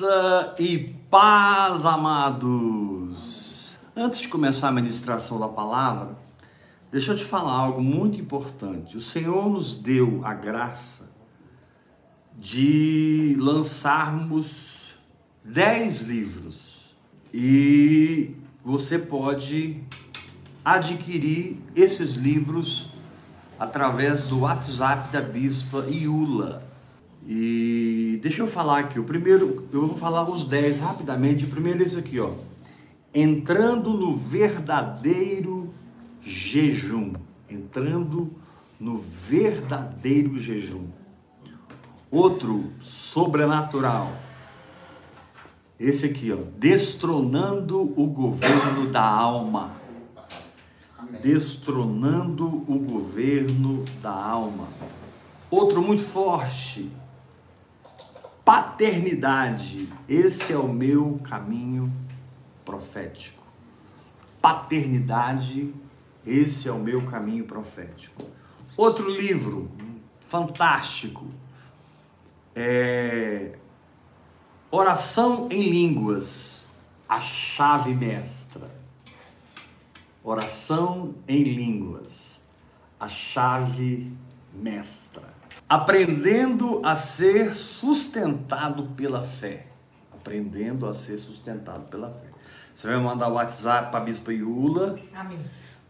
Graça e paz, amados. Antes de começar a ministração da palavra, deixa eu te falar algo muito importante. O Senhor nos deu a graça de lançarmos dez livros e você pode adquirir esses livros através do WhatsApp da Bispa Iula. E deixa eu falar aqui, o primeiro, eu vou falar os 10 rapidamente. O primeiro é esse aqui, ó. Entrando no verdadeiro jejum. Entrando no verdadeiro jejum. Outro, sobrenatural. Esse aqui, ó. Destronando o governo da alma. Destronando o governo da alma. Outro muito forte, paternidade. Esse é o meu caminho profético. Paternidade, esse é o meu caminho profético. Outro livro fantástico é Oração em Línguas, a chave mestra. Oração em Línguas, a chave mestra aprendendo a ser sustentado pela fé. Aprendendo a ser sustentado pela fé. Você vai mandar o WhatsApp para a Bispa Iula. Amém.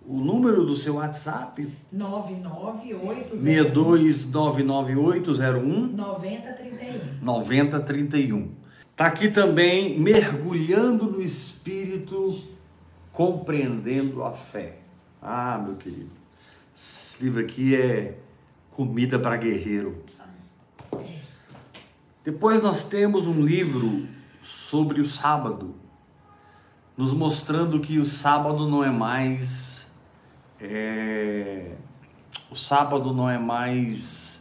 O número do seu WhatsApp? 6299801 9031. 9031. Está aqui também mergulhando no Espírito, compreendendo a fé. Ah, meu querido, esse livro aqui é comida para guerreiro. Depois nós temos um livro sobre o sábado, nos mostrando que o sábado não é mais. É, o sábado não é mais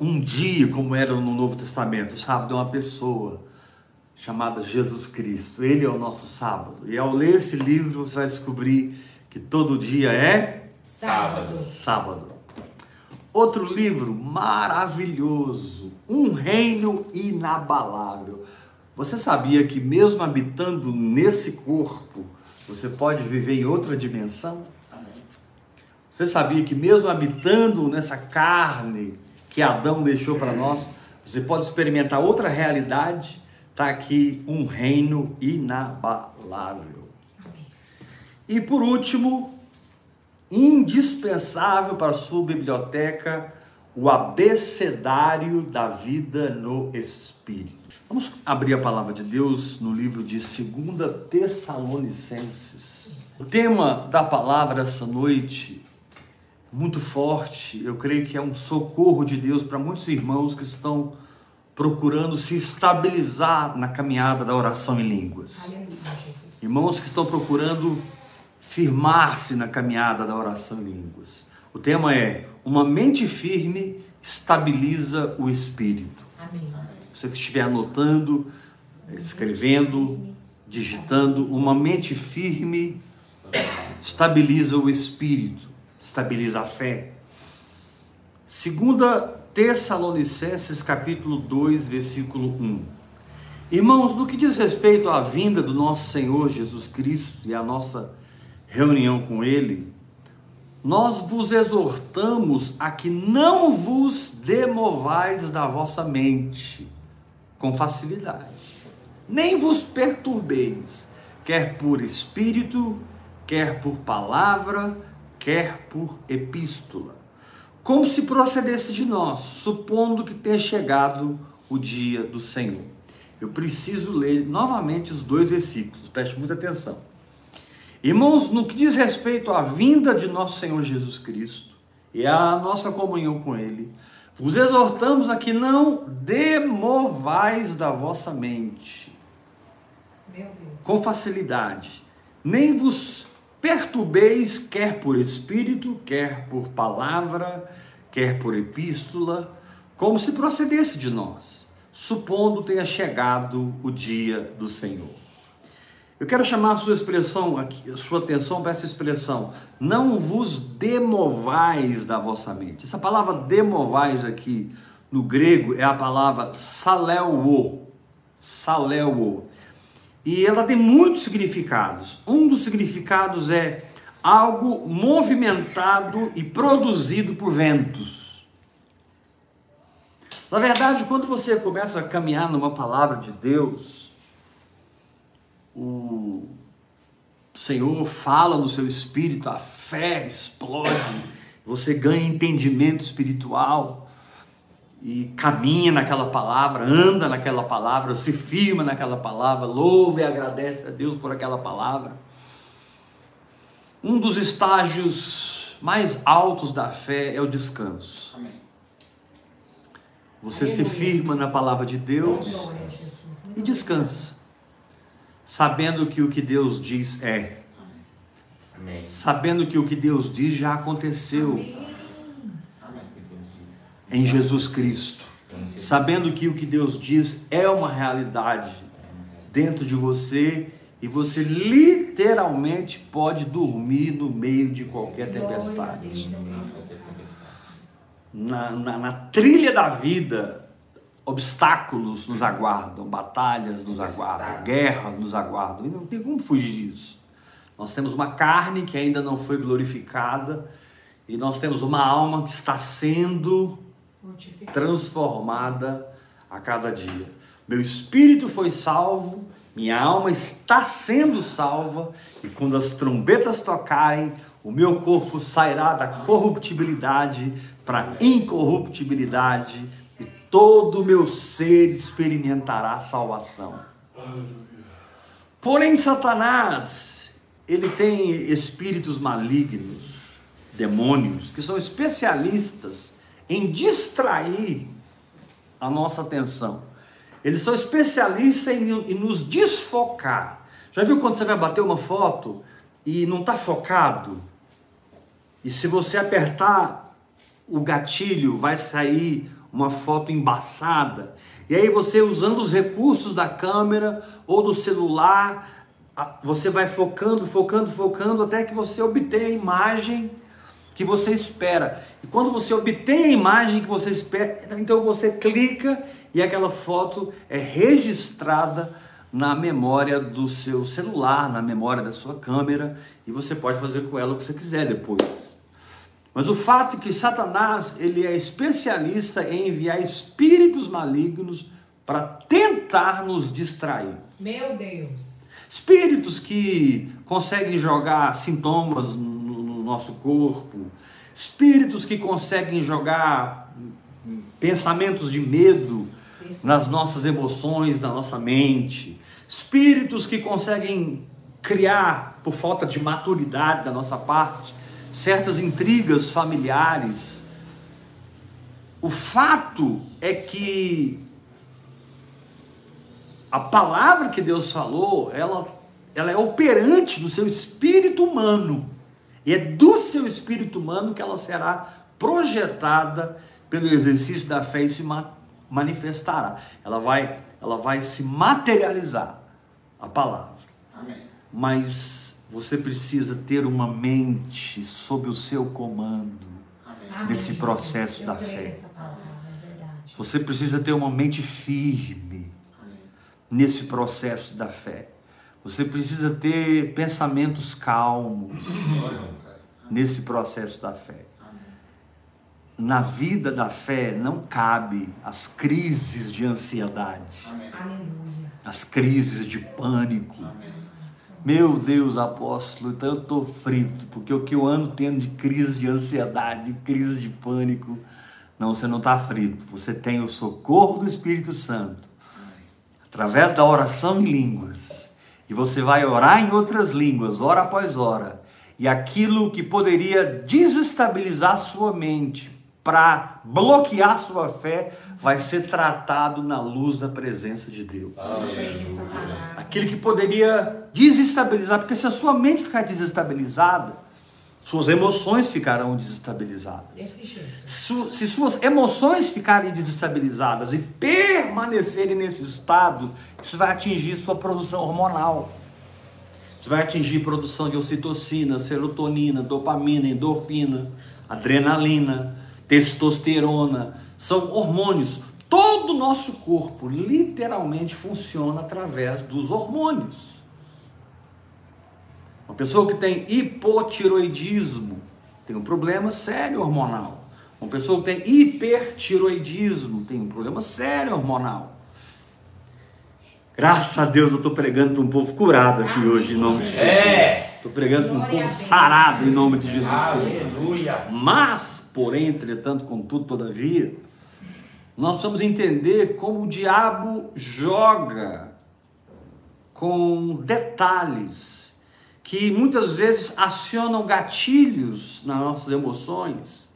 um dia como era no Novo Testamento. O sábado é uma pessoa chamada Jesus Cristo. Ele é o nosso sábado. E ao ler esse livro você vai descobrir que todo dia é Sábado. Sábado. Outro livro maravilhoso, Um Reino Inabalável. Você sabia que mesmo habitando nesse corpo, você pode viver em outra dimensão? Você sabia que mesmo habitando nessa carne que Adão deixou para nós, você pode experimentar outra realidade? Está aqui um reino inabalável. Amém. E por último, indispensável para a sua biblioteca, o abecedário da vida no Espírito. Vamos abrir a palavra de Deus no livro de 2 Tessalonicenses. O tema da palavra essa noite, muito forte, eu creio que é um socorro de Deus para muitos irmãos que estão procurando se estabilizar na caminhada da oração em línguas. Irmãos que estão procurando firmar-se na caminhada da oração em línguas. O tema é: uma mente firme estabiliza o espírito. Amém. Você que estiver anotando, escrevendo, digitando, uma mente firme estabiliza o espírito, estabiliza a fé. Segunda Tessalonicenses capítulo 2, versículo 1. Irmãos, no que diz respeito à vinda do nosso Senhor Jesus Cristo e à nossa reunião com ele, nós vos exortamos a que não vos demovais da vossa mente com facilidade, nem vos perturbeis, quer por espírito, quer por palavra, quer por epístola, como se procedesse de nós, supondo que tenha chegado o dia do Senhor. Eu preciso ler novamente os dois versículos, preste muita atenção. Irmãos, no que diz respeito à vinda de nosso Senhor Jesus Cristo e à nossa comunhão com Ele, vos exortamos a que não demovais da vossa mente com facilidade, nem vos perturbeis, quer por espírito, quer por palavra, quer por epístola, como se procedesse de nós, supondo tenha chegado o dia do Senhor. Eu quero chamar a sua expressão, a sua atenção para essa expressão. Não vos demovais da vossa mente. Essa palavra demovais aqui, no grego é a palavra saleo, saleo. E ela tem muitos significados. Um dos significados é algo movimentado e produzido por ventos. Na verdade, quando você começa a caminhar numa palavra de Deus, o Senhor fala no seu espírito, a fé explode, você ganha entendimento espiritual e caminha naquela palavra, anda naquela palavra, se firma naquela palavra, louva e agradece a Deus por aquela palavra. Um dos estágios mais altos da fé é o descanso. Você se firma na palavra de Deus e descansa, sabendo que o que Deus diz é. Amém. Sabendo que o que Deus diz já aconteceu. Amém em Jesus Cristo, sabendo que o que Deus diz é uma realidade dentro de você e você literalmente pode dormir no meio de qualquer tempestade. Na, na, na trilha da vida, obstáculos nos aguardam, batalhas nos aguardam, guerras nos aguardam, e não tem como fugir disso. Nós temos uma carne que ainda não foi glorificada, e nós temos uma alma que está sendo transformada a cada dia. Meu espírito foi salvo, minha alma está sendo salva, e quando as trombetas tocarem, o meu corpo sairá da corruptibilidade para a incorruptibilidade, todo o meu ser experimentará salvação. Porém, Satanás, ele tem espíritos malignos, demônios, que são especialistas em distrair a nossa atenção. Eles são especialistas em, em nos desfocar. Já viu quando você vai bater uma foto e não está focado? E se você apertar o gatilho, vai sair uma foto embaçada. E aí você usando os recursos da câmera ou do celular, você vai focando, focando, focando até que você obtenha a imagem que você espera. E quando você obtém a imagem que você espera, então você clica e aquela foto é registrada na memória do seu celular, na memória da sua câmera, e você pode fazer com ela o que você quiser depois. Mas o fato é que Satanás, ele é especialista em enviar espíritos malignos para tentar nos distrair. Meu Deus. Espíritos que conseguem jogar sintomas nosso corpo, espíritos que conseguem jogar pensamentos de medo nas nossas emoções, na nossa mente, espíritos que conseguem criar, por falta de maturidade da nossa parte, certas intrigas familiares. O fato é que a palavra que Deus falou, ela, ela é operante no seu espírito humano. E é do seu espírito humano que ela será projetada pelo exercício da fé e se manifestará. Ela vai, ela vai se materializar a palavra. Amém. Mas você precisa ter uma mente sob o seu comando Amém. nesse processo da fé. É você precisa ter uma mente firme Amém. nesse processo da fé. Você precisa ter pensamentos calmos nesse processo da fé. Na vida da fé não cabe as crises de ansiedade, as crises de pânico. Meu Deus, apóstolo, então eu estou frito, porque o que eu ando tendo de crise de ansiedade, crise de pânico, não, você não está frito. Você tem o socorro do Espírito Santo, através da oração em línguas e você vai orar em outras línguas, hora após hora, e aquilo que poderia desestabilizar sua mente para bloquear sua fé vai ser tratado na luz da presença de Deus. Aquilo que poderia desestabilizar, porque se a sua mente ficar desestabilizada, suas emoções ficarão desestabilizadas. Se suas emoções ficarem desestabilizadas e permanecerem nesse estado, isso vai atingir sua produção hormonal. Isso vai atingir produção de ocitocina, serotonina, dopamina, endorfina, adrenalina, testosterona. são hormônios. Todo o nosso corpo literalmente funciona através dos hormônios. Uma pessoa que tem hipotiroidismo tem um problema sério hormonal. Uma pessoa que tem hipertiroidismo tem um problema sério hormonal. Graças a Deus eu estou pregando para um povo curado aqui hoje, em nome de Jesus. Estou é. pregando para um povo sarado, em nome de Jesus Aleluia. Mas, porém, entretanto, contudo, todavia, nós precisamos entender como o diabo joga com detalhes que muitas vezes acionam gatilhos nas nossas emoções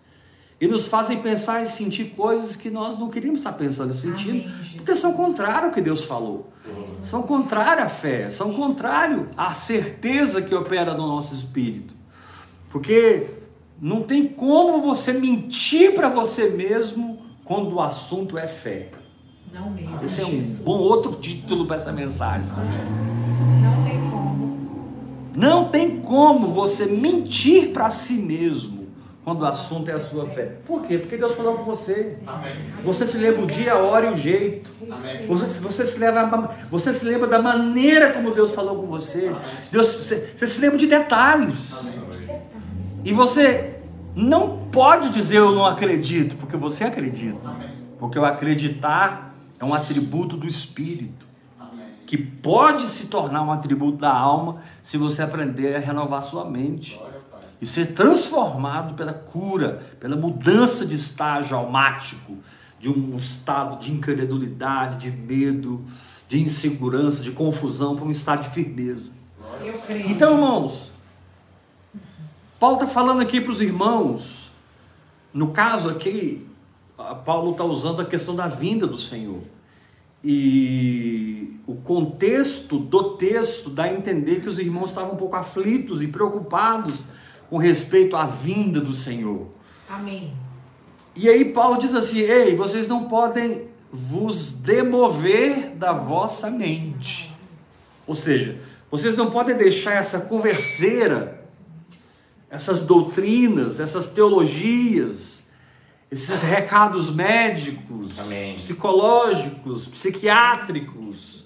e nos fazem pensar e sentir coisas que nós não queríamos estar pensando e sentindo, porque são contrários ao que Deus falou. São contrários à fé, são contrários à certeza que opera no nosso espírito. Porque não tem como você mentir para você mesmo quando o assunto é fé. Não mesmo. Esse é um Jesus. bom outro título para essa mensagem. Não tem como. Não tem como você mentir para si mesmo quando o assunto é a sua fé. Por quê? Porque Deus falou com você. Amém. Você se lembra o dia, a hora e o jeito. Amém. Você, você, se lembra, você se lembra da maneira como Deus falou com você. Deus, você, você se lembra de detalhes. Amém. E você não pode dizer eu não acredito, porque você acredita. Porque o acreditar é um atributo do espírito, que pode se tornar um atributo da alma se você aprender a renovar sua mente e ser transformado pela cura, pela mudança de estágio almático, de um estado de incredulidade, de medo, de insegurança, de confusão, para um estado de firmeza. Então, irmãos, Paulo está falando aqui para os irmãos, no caso aqui, Paulo está usando a questão da vinda do Senhor. E o contexto do texto dá a entender que os irmãos estavam um pouco aflitos e preocupados com respeito à vinda do Senhor. Amém. E aí Paulo diz assim: Ei, vocês não podem vos demover da vossa mente. Ou seja, vocês não podem deixar essa converseira essas doutrinas, essas teologias, esses recados médicos, Amém. psicológicos, psiquiátricos,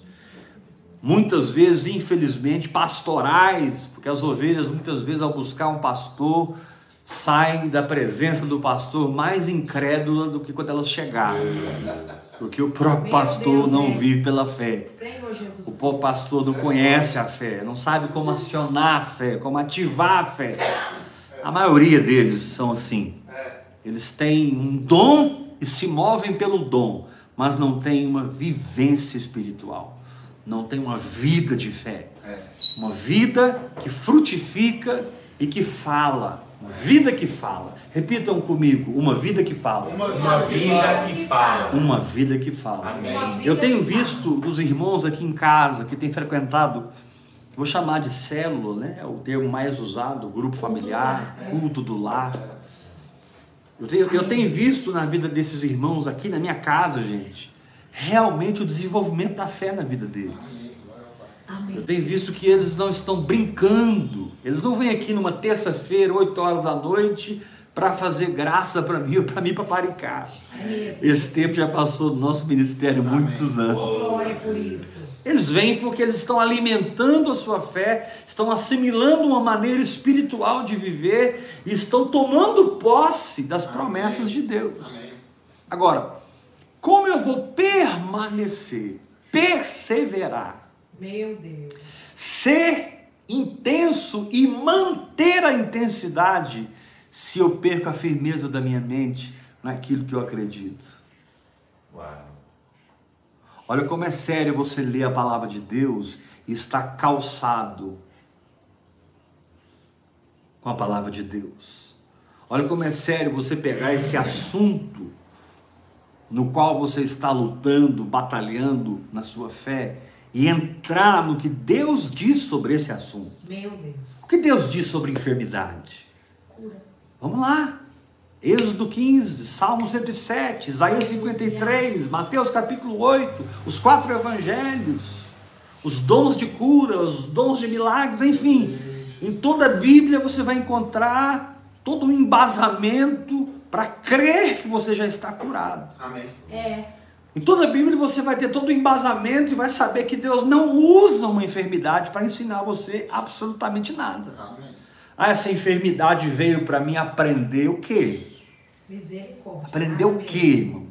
muitas vezes, infelizmente, pastorais, porque as ovelhas, muitas vezes, ao buscar um pastor, saem da presença do pastor mais incrédula do que quando elas chegaram. Porque o próprio pastor não vive pela fé. O próprio pastor não conhece a fé, não sabe como acionar a fé, como ativar a fé. A maioria deles são assim. Eles têm um dom e se movem pelo dom, mas não têm uma vivência espiritual, não têm uma vida de fé. Uma vida que frutifica e que fala vida que fala. Repitam comigo, uma vida que fala. Uma, uma vida que fala. Uma vida que fala. Amém. Eu tenho visto dos irmãos aqui em casa que têm frequentado, vou chamar de célula, né? É o termo mais usado, grupo familiar, culto do lar. Eu tenho, eu tenho visto na vida desses irmãos aqui na minha casa, gente, realmente o desenvolvimento da fé na vida deles. Amém. Eu tenho visto que eles não estão brincando. Eles não vêm aqui numa terça-feira, 8 horas da noite, para fazer graça para mim ou para mim para paricar. Esse tempo já passou no nosso ministério há muitos anos. Glória por isso. Eles vêm porque eles estão alimentando a sua fé, estão assimilando uma maneira espiritual de viver e estão tomando posse das promessas de Deus. Agora, como eu vou permanecer, perseverar meu Deus. Ser intenso e manter a intensidade se eu perco a firmeza da minha mente naquilo que eu acredito. Uau. Olha como é sério você ler a palavra de Deus e estar calçado com a palavra de Deus. Olha como é sério você pegar esse assunto no qual você está lutando, batalhando na sua fé e entrar no que Deus diz sobre esse assunto. Meu Deus. O que Deus diz sobre enfermidade? Cura. Vamos lá. Êxodo 15, Salmo 107, Isaías 53, Mateus capítulo 8, os quatro evangelhos, os dons de cura, os dons de milagres, enfim. Em toda a Bíblia você vai encontrar todo o embasamento para crer que você já está curado. Amém. É. Em toda a Bíblia você vai ter todo o embasamento e vai saber que Deus não usa uma enfermidade para ensinar você absolutamente nada. Amém. Ah, essa enfermidade veio para mim aprender o quê? Misericórdia. Aprender o Amém. quê, irmão?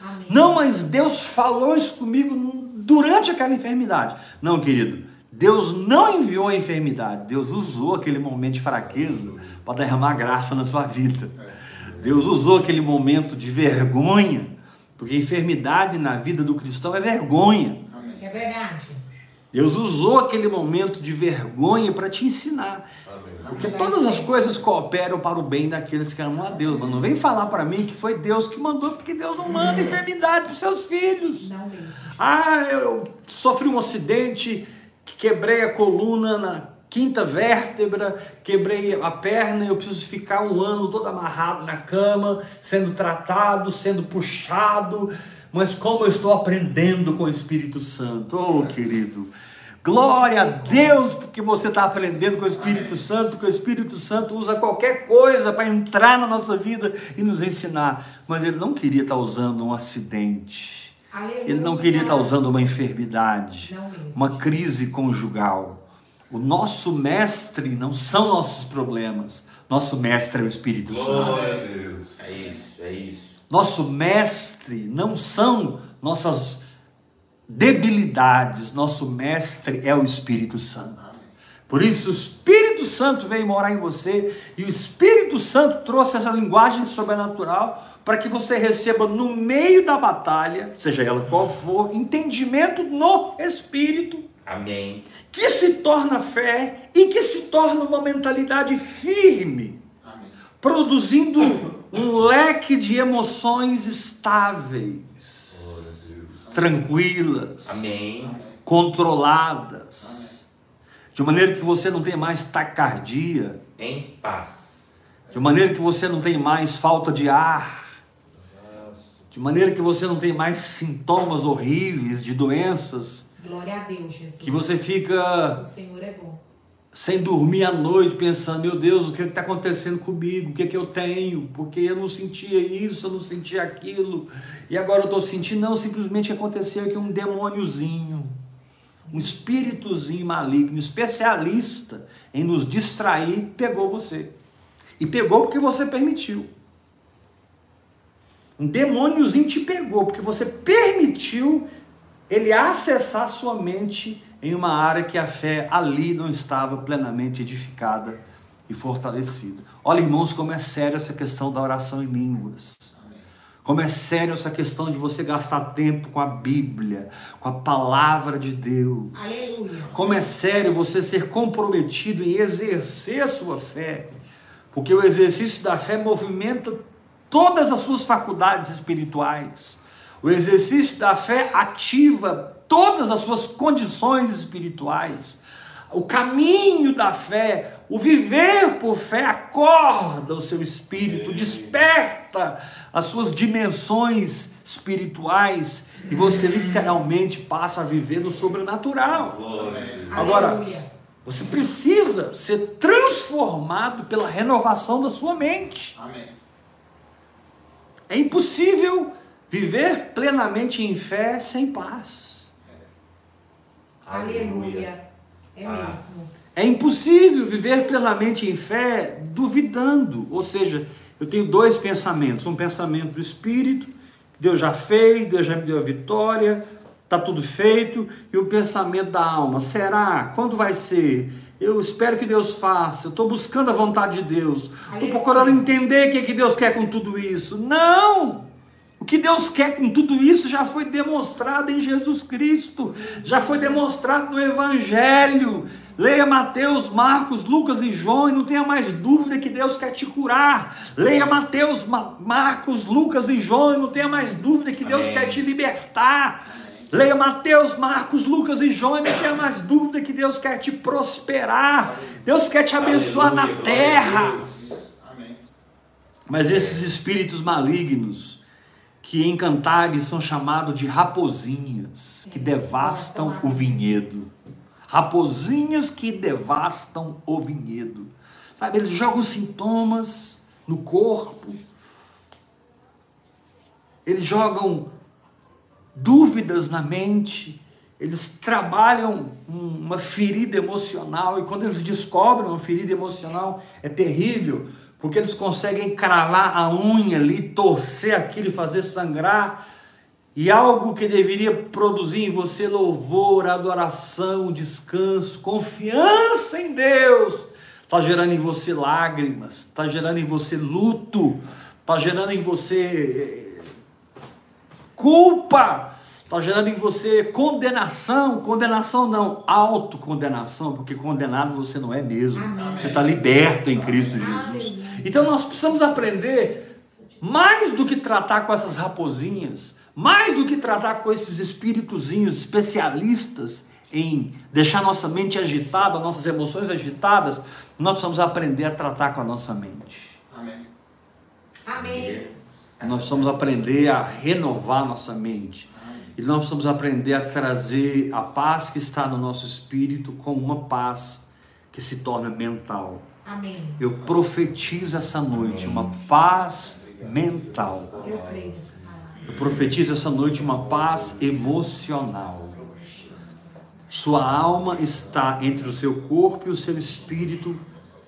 Amém. Não, mas Deus falou isso comigo durante aquela enfermidade. Não, querido. Deus não enviou a enfermidade. Deus usou aquele momento de fraqueza para derramar graça na sua vida. Deus usou aquele momento de vergonha, porque enfermidade na vida do cristão é vergonha. Amém. É verdade. Deus usou aquele momento de vergonha para te ensinar. Porque todas as coisas cooperam para o bem daqueles que amam a Deus. Mas não vem falar para mim que foi Deus que mandou, porque Deus não manda enfermidade para os seus filhos. Não mesmo. Ah, eu sofri um acidente, quebrei a coluna na quinta vértebra, quebrei a perna, eu preciso ficar um ano todo amarrado na cama, sendo tratado, sendo puxado. Mas como eu estou aprendendo com o Espírito Santo, oh querido. Glória a Deus porque você está aprendendo com o Espírito Santo, porque o Espírito Santo usa qualquer coisa para entrar na nossa vida e nos ensinar. Mas ele não queria estar usando um acidente. Ele não queria estar usando uma enfermidade, uma crise conjugal. O nosso mestre não são nossos problemas. Nosso mestre é o Espírito Santo. Glória a Deus. É isso, é isso. Nosso mestre não são nossas debilidades. Nosso mestre é o Espírito Santo. Por isso, o Espírito Santo veio morar em você e o Espírito Santo trouxe essa linguagem sobrenatural para que você receba no meio da batalha, seja ela qual for, entendimento no Espírito Amém. que se torna fé e que se torna uma mentalidade firme, Amém. produzindo um leque de emoções estáveis, tranquilas, Amém. controladas, de maneira que você não tem mais taquicardia, Em paz. de maneira que você não tem mais falta de ar, de maneira que você não tem mais sintomas horríveis de doenças, Glória a Deus, Jesus. que você fica O Senhor é bom. sem dormir à noite, pensando, meu Deus, o que está acontecendo comigo? O que, é que eu tenho? Porque eu não sentia isso, eu não sentia aquilo, e agora eu estou sentindo, não, simplesmente aconteceu que um demôniozinho, um espíritozinho maligno, especialista em nos distrair, pegou você. E pegou porque você permitiu. Um demôniozinho te pegou porque você permitiu ele acessar sua mente em uma área que a fé ali não estava plenamente edificada e fortalecida. Olha, irmãos, como é sério essa questão da oração em línguas. Como é sério essa questão de você gastar tempo com a Bíblia, com a palavra de Deus. Aleluia. Como é sério você ser comprometido em exercer a sua fé, porque o exercício da fé movimenta todas as suas faculdades espirituais. O exercício da fé ativa todas as suas condições espirituais. O caminho da fé, o viver por fé, acorda o seu espírito, desperta as suas dimensões espirituais e você literalmente passa a viver no sobrenatural. Agora, você precisa ser transformado pela renovação da sua mente. É impossível viver plenamente em fé sem paz. Aleluia. É Paz. mesmo. É impossível viver plenamente em fé duvidando. Ou seja, eu tenho dois pensamentos: um pensamento do espírito, Deus já fez, Deus já me deu a vitória, está tudo feito, e o pensamento da alma: será? Quando vai ser? Eu espero que Deus faça, eu estou buscando a vontade de Deus, estou procurando entender o que, é que Deus quer com tudo isso. Não! O que Deus quer com tudo isso já foi demonstrado em Jesus Cristo, já foi demonstrado no Evangelho. Leia Mateus, Marcos, Lucas e João e não tenha mais dúvida que Deus quer te curar. Leia Mateus, Ma- Marcos, Lucas e João e não tenha mais dúvida que Deus Amém. quer te libertar. Leia Mateus, Marcos, Lucas e João e não tenha mais dúvida que Deus quer te prosperar. Deus quer te abençoar na Aleluia, glória a terra. Mas esses espíritos malignos que em Cantares são chamados de raposinhas que Sim, devastam o vinhedo. Raposinhas que devastam o vinhedo. Sabe, eles jogam sintomas no corpo, eles jogam dúvidas na mente, eles trabalham uma ferida emocional e quando eles descobrem uma ferida emocional é terrível, porque eles conseguem cravar a unha ali, torcer aquilo e fazer sangrar. E algo que deveria produzir em você louvor, adoração, descanso, confiança em Deus, está gerando em você lágrimas, está gerando em você luto, está gerando em você eh, culpa, está gerando em você condenação, condenação não, autocondenação, porque condenado você não é mesmo. Amém. Você está liberto em Cristo Jesus. Então nós precisamos aprender mais do que tratar com essas raposinhas, mais do que tratar com esses espíritozinhos especialistas em deixar nossa mente agitada, nossas emoções agitadas, nós precisamos aprender a tratar com a nossa mente. Amém. Amém. Nós precisamos aprender a renovar nossa mente. E nós precisamos aprender a trazer a paz que está no nosso espírito como uma paz que se torna mental. Amém. Eu profetizo essa noite uma paz mental. Creio. Eu profetizo essa noite uma paz emocional. Sua alma está entre o seu corpo e o seu espírito,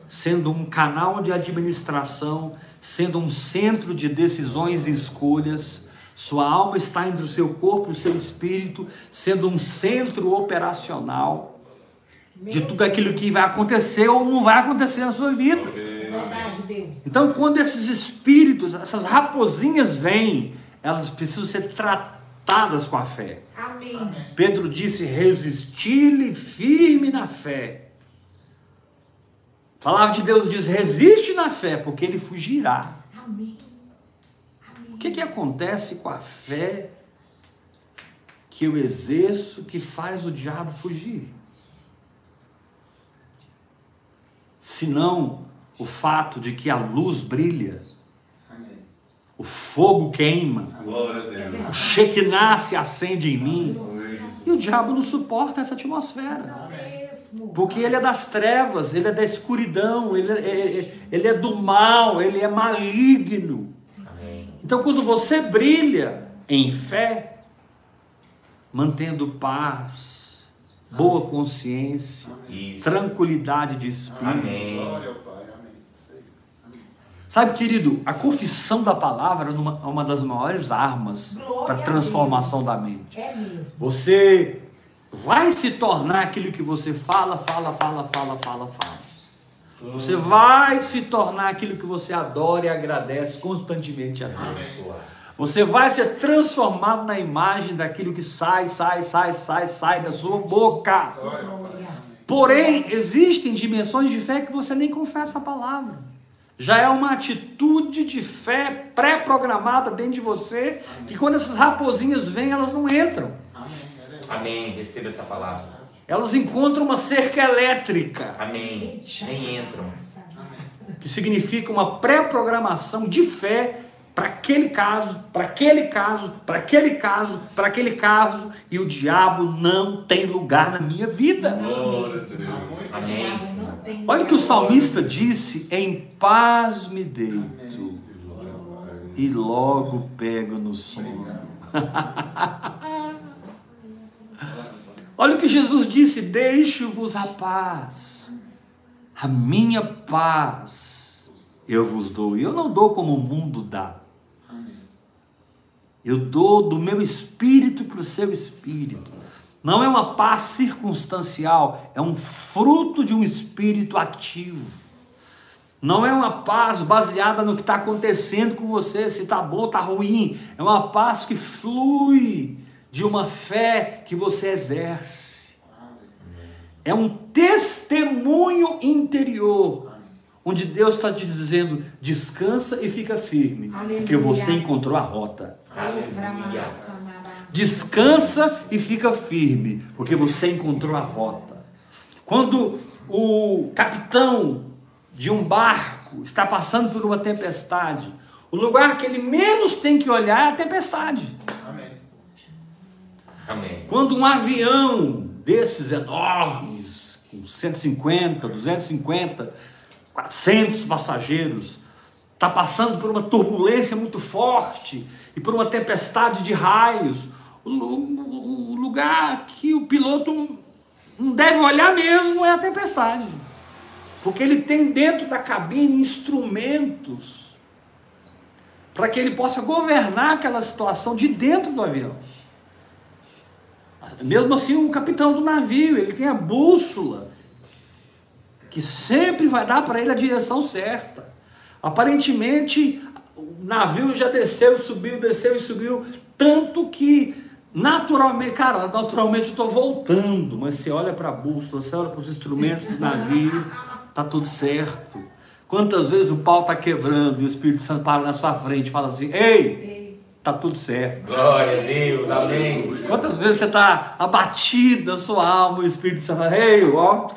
sendo um canal de administração, sendo um centro de decisões e escolhas. Sua alma está entre o seu corpo e o seu espírito, sendo um centro operacional de tudo aquilo que vai acontecer ou não vai acontecer na sua vida. Então, quando esses espíritos, essas raposinhas vêm, elas precisam ser tratadas com a fé. Amém. Pedro disse: resistir-lhe firme na fé. A palavra de Deus diz: resiste na fé, porque ele fugirá. Amém. O que, que acontece com a fé que eu exerço que faz o diabo fugir? Senão o fato de que a luz brilha, Amém. o fogo queima, o Shekinah se acende em mim, e o diabo não suporta essa atmosfera. Mesmo. Porque ele é das trevas, ele é da escuridão, ele é, é- ele é do mal, ele é maligno. Amém. Então, quando você brilha em fé, mantendo paz, boa consciência, Isso. tranquilidade de espírito. Amém. Glória ao Pai. Amém. Isso aí. Amém. Sabe, querido, a confissão da palavra é uma, é uma das maiores armas para a transformação da mente. É mesmo. Você vai se tornar aquilo que você fala, fala, fala, fala, fala, fala. Você vai se tornar aquilo que você adora e agradece constantemente a Deus. Você vai ser transformado na imagem daquilo que sai, sai, sai, sai, sai da sua boca. Porém, existem dimensões de fé que você nem confessa a palavra. Já é uma atitude de fé pré-programada dentro de você, que quando essas raposinhas vêm, elas não entram. Amém. Amém. Receba essa palavra. Elas encontram uma cerca elétrica, Amém. Nem entram. que significa uma pré-programação de fé para aquele caso, para aquele caso, para aquele caso, para aquele caso, e o diabo não tem lugar na minha vida. Glória a Deus. Amém. Olha o que o salmista disse: em paz me deito e logo pego no sono. Olha o que Jesus disse: deixo-vos a paz, a minha paz eu vos dou. E eu não dou como o mundo dá. Eu dou do meu espírito para o seu espírito. Não é uma paz circunstancial, é um fruto de um espírito ativo. Não é uma paz baseada no que está acontecendo com você, se está bom ou está ruim. É uma paz que flui de uma fé que você exerce. É um testemunho interior, onde Deus está te dizendo: descansa e fica firme, porque Aleluia. você encontrou a rota. Aleluia. Descansa e fica firme, porque você encontrou a rota. Quando o capitão de um barco está passando por uma tempestade, o lugar que ele menos tem que olhar é a tempestade. Amém. Quando um avião desses enormes, com 150, 250, 400 passageiros, está passando por uma turbulência muito forte e por uma tempestade de raios, o lugar que o piloto não deve olhar mesmo é a tempestade. Porque ele tem dentro da cabine instrumentos para que ele possa governar aquela situação de dentro do avião. Mesmo assim, o capitão do navio, ele tem a bússola que sempre vai dar para ele a direção certa. Aparentemente, o navio já desceu, subiu, desceu e subiu, tanto que naturalmente, cara, naturalmente eu estou voltando, mas você olha para a bússola, você olha para os instrumentos do navio, tá tudo certo. Quantas vezes o pau está quebrando e o Espírito Santo para na sua frente e fala assim: Ei, Ei, tá tudo certo. Glória a Deus, amém. Quantas vezes você está abatido na sua alma o Espírito Santo fala: Ei, ó,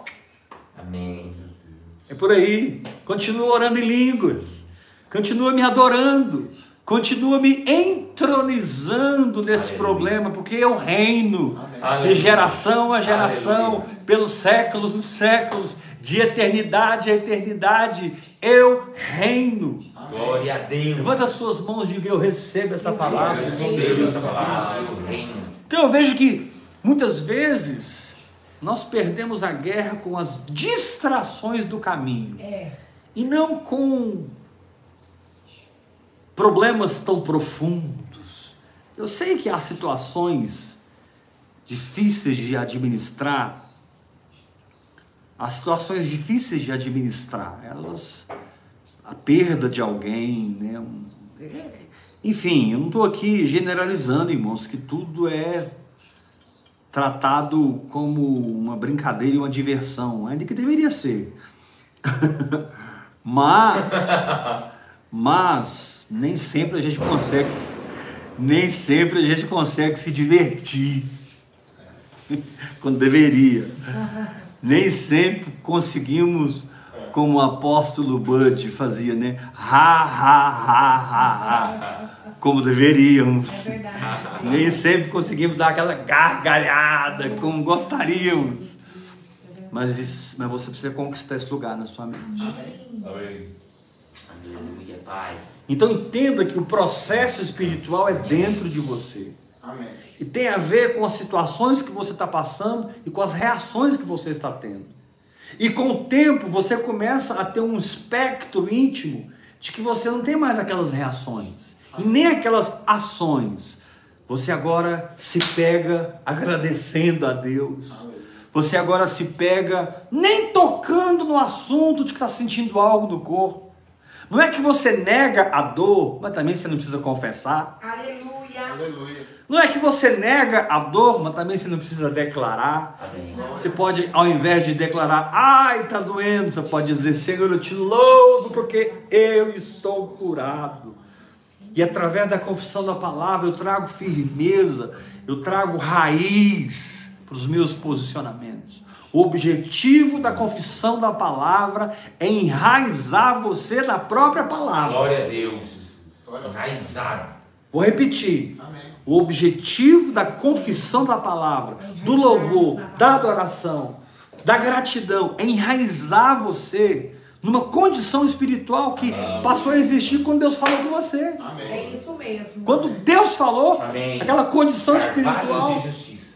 Amém. É por aí. Continua orando em línguas. Continua me adorando. Continua me entronizando nesse Aleluia. problema, porque eu reino de Aleluia. geração a geração, Aleluia. pelos séculos dos séculos, de eternidade a eternidade. Eu reino. Glória a Deus. Levanta as suas mãos e diga: Eu recebo essa Eu palavra. recebo essa palavra. Eu. Então eu vejo que muitas vezes nós perdemos a guerra com as distrações do caminho é. e não com problemas tão profundos. Eu sei que há situações difíceis de administrar, há situações difíceis de administrar, elas a perda de alguém, né? é- enfim, eu não estou aqui generalizando, irmãos, que tudo é tratado como uma brincadeira e uma diversão, ainda que deveria ser. mas, mas nem sempre a gente consegue, se- nem sempre a gente consegue se divertir quando deveria. Nem sempre conseguimos, como o apóstolo Bud fazia, né? Ha, ha, ha, ha, ha, como deveríamos. É verdade. Nem sempre conseguimos dar aquela gargalhada como gostaríamos. Mas, isso- mas você precisa conquistar esse lugar na sua mente. Aleluia, Pai. Então entenda que o processo espiritual é dentro de você. Amém. E tem a ver com as situações que você está passando e com as reações que você está tendo. E com o tempo você começa a ter um espectro íntimo de que você não tem mais aquelas reações e nem aquelas ações. Você agora se pega agradecendo a Deus. Você agora se pega nem tocando no assunto de que está sentindo algo no corpo. Não é que você nega a dor, mas também você não precisa confessar. Aleluia. Aleluia. Não é que você nega a dor, mas também você não precisa declarar. Amém. Você pode, ao invés de declarar, ai, tá doendo, você pode dizer, Senhor, eu te louvo porque eu estou curado. E através da confissão da palavra eu trago firmeza, eu trago raiz para os meus posicionamentos. O objetivo da confissão da palavra é enraizar você na própria palavra. Glória a Deus. Enraizado. Vou repetir. Amém. O objetivo da confissão da palavra, do louvor, da adoração, da gratidão, é enraizar você numa condição espiritual que passou a existir quando Deus falou com você. É Amém. isso mesmo. Quando Deus falou, Amém. aquela condição espiritual.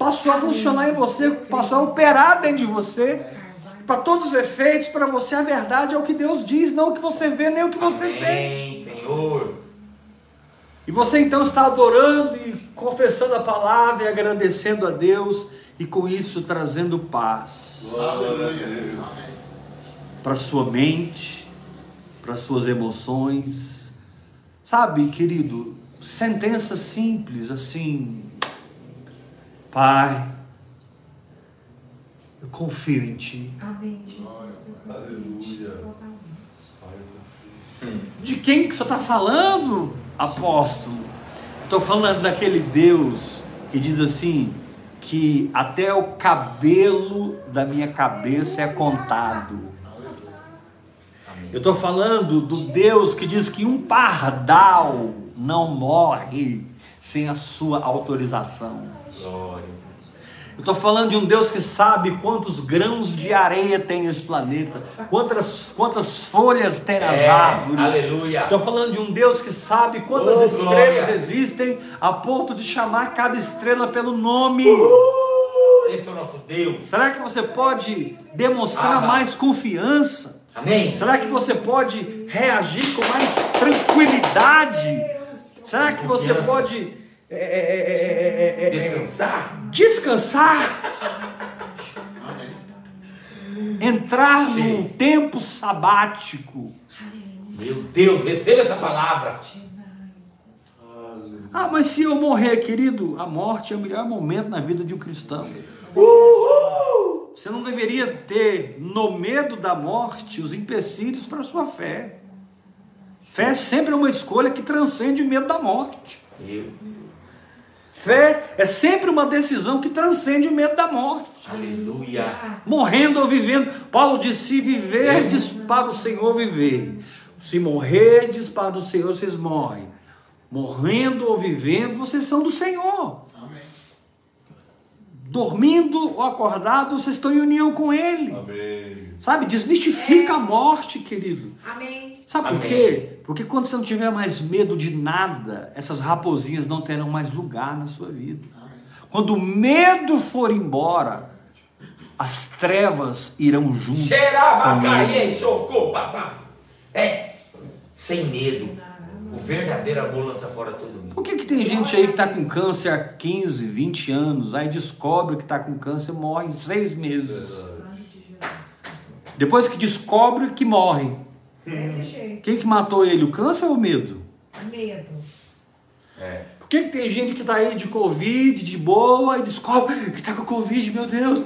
Passou a funcionar em você, passou a operar dentro de você. Para todos os efeitos, para você a verdade é o que Deus diz, não o que você vê, nem o que você sente. Amém, Senhor. E você então está adorando e confessando a palavra e agradecendo a Deus e com isso trazendo paz para sua mente, para suas emoções. Sabe, querido, sentença simples assim: Pai, eu confio em ti. Amém, Jesus. Eu confio em ti totalmente. De quem que você está falando, apóstolo? Estou falando daquele Deus que diz assim: que até o cabelo da minha cabeça é contado. Eu estou falando do Deus que diz que um pardal não morre sem a sua autorização. Glória. Eu estou falando de um Deus que sabe quantos grãos de areia tem nesse planeta, quantas, quantas folhas tem nas É, árvores. aleluia. Estou falando de um Deus que sabe quantas Oh, estrelas glória. existem, a ponto de chamar cada estrela pelo nome. Esse é o nosso Deus. Será que você pode demonstrar mais confiança? Amém. Será que você pode reagir com mais tranquilidade? Será que você pode é, é, é, é, é, é, Descansar. descansar? Entrar num Sim. tempo sabático? Meu Deus, receba essa palavra. Ah, mas se eu morrer, querido, a morte é o melhor momento na vida de um cristão. Você não deveria ter, no medo da morte, os empecilhos para a sua fé. Fé sempre é uma escolha que transcende o medo da morte. Meu Fé é sempre uma decisão que transcende o medo da morte. Aleluia. Morrendo ou vivendo. Paulo disse: se viverdes para o Senhor, viver. Se morrerdes para o Senhor, vocês morrem. Morrendo ou vivendo, vocês são do Senhor. Amém. Dormindo ou acordado, vocês estão em união com Ele. Amém. Sabe? Desmistifica a morte, querido. Amém. Sabe por Amém. quê? Porque quando você não tiver mais medo de nada, essas raposinhas não terão mais lugar na sua vida. Amém. Quando o medo for embora, as trevas irão junto. Xerabacaie, chocou, papá. É, sem medo. O verdadeiro amor lança fora todo mundo. Por que, que tem gente aí que está com câncer há 15, 20 anos, aí descobre que está com câncer, morre em seis meses. Depois que descobre que morre. Desse jeito. Quem que matou ele, o câncer ou o medo? Medo. É. Por que, que tem gente que está aí de Covid, de boa, e descobre que está com Covid, meu Deus?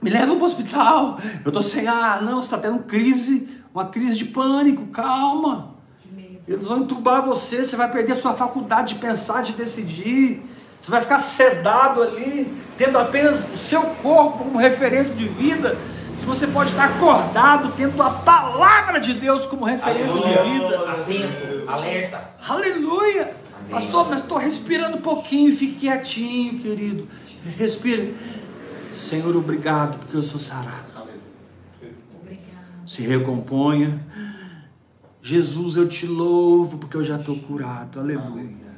Me leva para o hospital. Eu estou sem ar. Não, você está tendo crise, uma crise de pânico, calma. De medo. Eles vão entubar você, você vai perder a sua faculdade de pensar, de decidir. Você vai ficar sedado ali, tendo apenas o seu corpo como referência de vida. Se você pode estar acordado, tendo a palavra de Deus como referência de vida. Atento, alerta. Aleluia! Amém. Pastor, mas estou respirando um pouquinho, fique quietinho, querido. Respire. Senhor, obrigado, porque eu sou sarado. Aleluia. Obrigado. Se recomponha. Jesus, eu te louvo, porque eu já estou curado. Aleluia.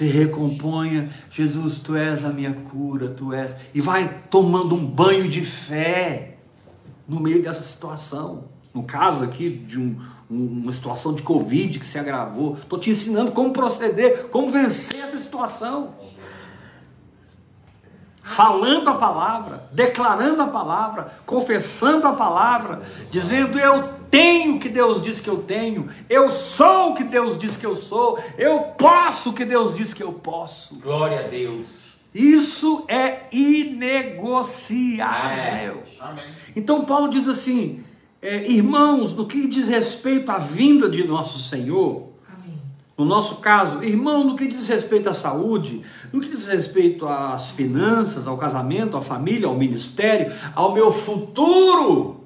Se recomponha, Jesus, tu és a minha cura, tu és. E vai tomando um banho de fé no meio dessa situação. No caso aqui de um- um- uma situação de Covid que se agravou, estou te ensinando como proceder, como vencer essa situação. Falando a palavra, declarando a palavra, confessando a palavra, dizendo eu tenho o que Deus diz que eu tenho, eu sou o que Deus diz que eu sou, eu posso o que Deus diz que eu posso. Glória a Deus. Isso é inegociável. Amém. Então Paulo diz assim, é, irmãos, no que diz respeito à vinda de nosso Senhor, Amém. no nosso caso, irmão, no que diz respeito à saúde, no que diz respeito às finanças, ao casamento, à família, ao ministério, ao meu futuro,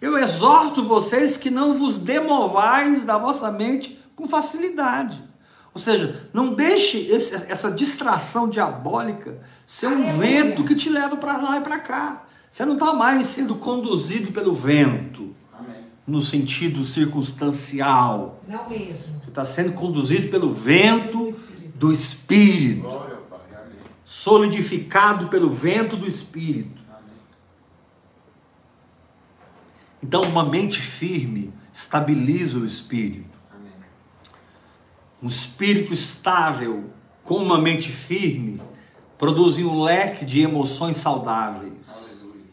eu exorto vocês que não vos demovais da vossa mente com facilidade. Ou seja, não deixe esse- essa distração diabólica ser um Aleluia. vento que te leva para lá e para cá. Você não está mais sendo conduzido pelo vento Amém. no sentido circunstancial. Não mesmo. Você está sendo conduzido pelo vento Do Espírito. Glória Pai. Amém. solidificado pelo vento do Espírito. Amém. Então, uma mente firme estabiliza o espírito. Amém. Um espírito estável com uma mente firme produzem um leque de emoções saudáveis. Aleluia.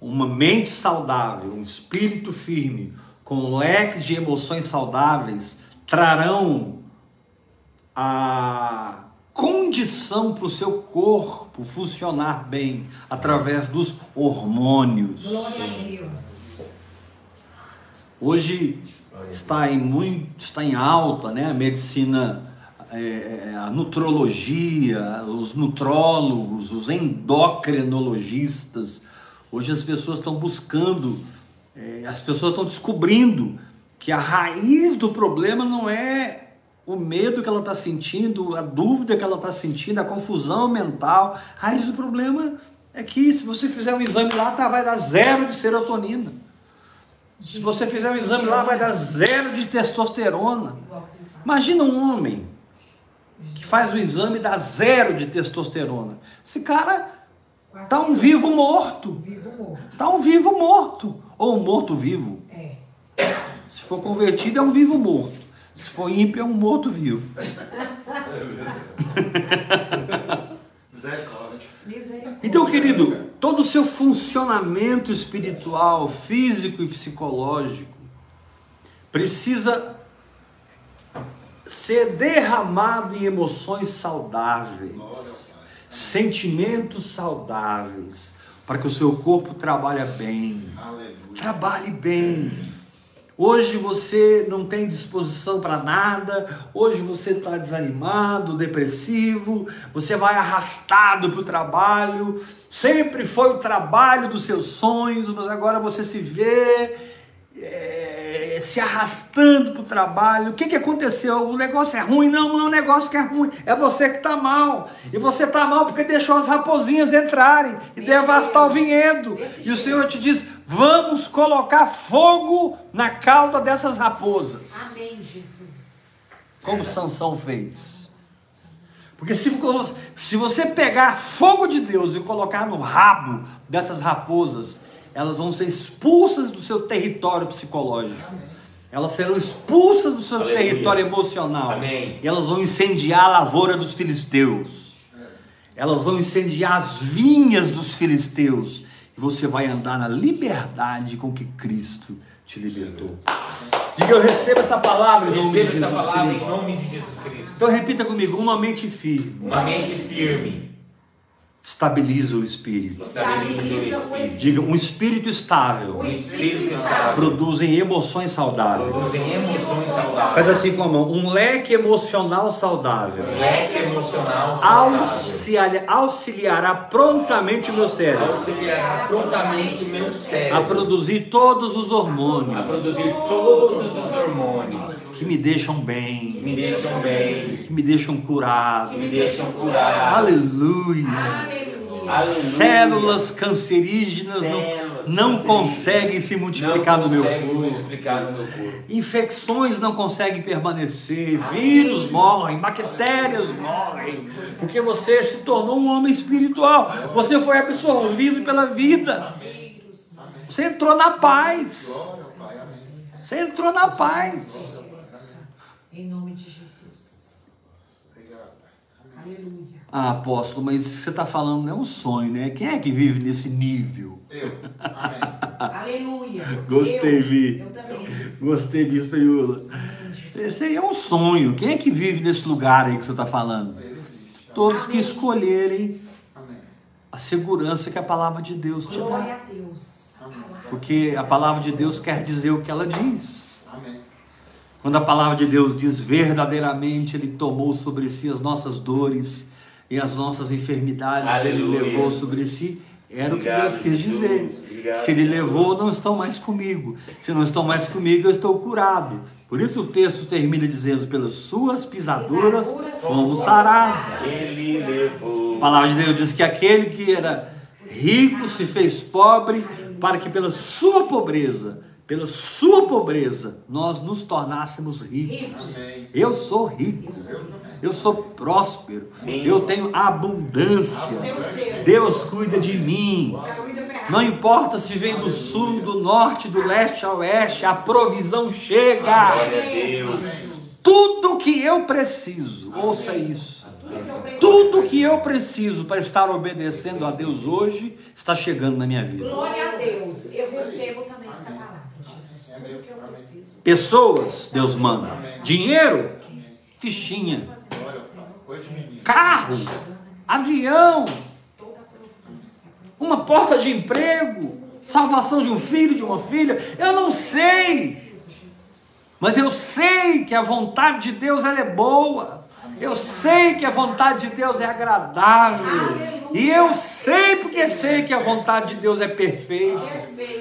Uma mente saudável, um espírito firme, com um leque de emoções saudáveis, trarão a condição para o seu corpo funcionar bem através dos hormônios. Glória a Deus. Hoje está em muito, está em alta, né? A medicina, é, é, a nutrologia, os nutrólogos, os endocrinologistas. Hoje as pessoas estão buscando, é, as pessoas estão descobrindo que a raiz do problema não é o medo que ela está sentindo, a dúvida que ela está sentindo, a confusão mental. A raiz do problema é que se você fizer um exame lá, tá, vai dar zero de serotonina. Se você fizer um exame lá, vai dar zero de testosterona. Imagina um homem que faz o exame e dá zero de testosterona. Esse cara tá um vivo morto. Vivo morto. Tá um vivo morto. Ou um morto vivo. É. Se for convertido, é um vivo morto. Se for ímpio, é um morto vivo. Misericórdia. Misericórdia. Então, querido, todo o seu funcionamento espiritual, físico e psicológico precisa ser derramado em emoções saudáveis, sentimentos saudáveis, para que o seu corpo trabalhe bem. Aleluia. Trabalhe bem. Hoje você não tem disposição para nada, hoje você está desanimado, depressivo, você vai arrastado para o trabalho, sempre foi o trabalho dos seus sonhos, mas agora você se vê é, se arrastando para o trabalho. O que, que aconteceu? O negócio é ruim? Não, não é o negócio que é ruim, é você que está mal. E você está mal porque deixou as raposinhas entrarem e Meu devastar o Deus. vinhedo. Desse E o. Senhor te diz: vamos colocar fogo na cauda dessas raposas, Amém, Jesus. como Sansão fez. Porque se, se você pegar fogo de Deus e colocar no rabo dessas raposas, elas vão ser expulsas do seu território psicológico. Elas serão expulsas do seu Aleluia. território emocional. Amém. E elas vão incendiar a lavoura dos filisteus. Elas vão incendiar as vinhas dos filisteus. Você vai andar na liberdade com que Cristo te libertou. Diga, eu recebo essa palavra Receba essa palavra em nome de Jesus Cristo. Então repita comigo, uma mente firme Uma mente firme. Estabiliza o espírito. Estabiliza o espírito. Diga, um espírito estável O espírito estável. produzem emoções saudáveis. Produzem emoções Faz saudáveis. assim com a mão, um leque emocional saudável. Um leque emocional saudável. Auxilia- auxiliará prontamente o meu cérebro Auxiliará prontamente o meu a cérebro produzir todos os a hormônios produzir todos os hormônios que me deixam que bem, me deixam bem, que me deixam curado. que me deixam curado. Aleluia. Aleluia. Células cancerígenas não, Células não cancerígenas conseguem se multiplicar não no meu corpo. multiplicar no meu corpo. Infecções não conseguem permanecer, vírus morrem, bactérias morrem, porque você se tornou um homem espiritual, você foi absorvido pela vida, você entrou na paz, você entrou na paz. Em nome de Jesus. Obrigado, Pai. Aleluia. Ah, apóstolo, mas você está falando não é um sonho, né? Quem é que vive nesse nível? Eu. Amém. Aleluia. Gostei, Eu- Vi. Eu também. Gostei, Bispo Iula. Amém, Jesus. Esse aí é um sonho. Quem é que vive nesse lugar aí que você está falando? Existe. Todos que Amém. escolherem Amém. a segurança que a palavra de Deus te dá. Glória a Deus. A. Porque a palavra de Deus quer dizer o que ela diz. Amém. Quando a palavra de Deus diz verdadeiramente, Ele tomou sobre si as nossas dores e as nossas enfermidades, Aleluia. Ele levou sobre si. Era o que Obrigado, Deus quis dizer. Obrigado, Se Ele levou, não estão mais comigo. Se não estão mais comigo, eu estou curado. Por isso o texto termina dizendo: pelas suas pisaduras fomos sarados. Ele levou. A palavra de Deus diz que aquele que era rico se fez pobre para que pela sua pobreza, pela sua pobreza, nós nos tornássemos ricos. Eu sou rico, eu sou próspero, eu tenho abundância. Deus cuida de mim. Não importa se vem do sul, do norte, do leste ao oeste, a provisão chega. Glória a Deus. Tudo que eu preciso, ouça isso. Tudo que eu preciso. Tudo que eu preciso para estar obedecendo a Deus hoje está chegando na minha vida. Glória a Deus. Eu recebo também essa palavra, Jesus. Tudo que eu preciso. Pessoas, Deus manda. Dinheiro, fichinha. Carro, avião, uma porta de emprego, salvação de um filho, de uma filha. Eu não sei, mas eu sei que a vontade de Deus ela é boa. Eu sei que a vontade de Deus é agradável. E eu sei porque sei que a vontade de Deus é perfeita.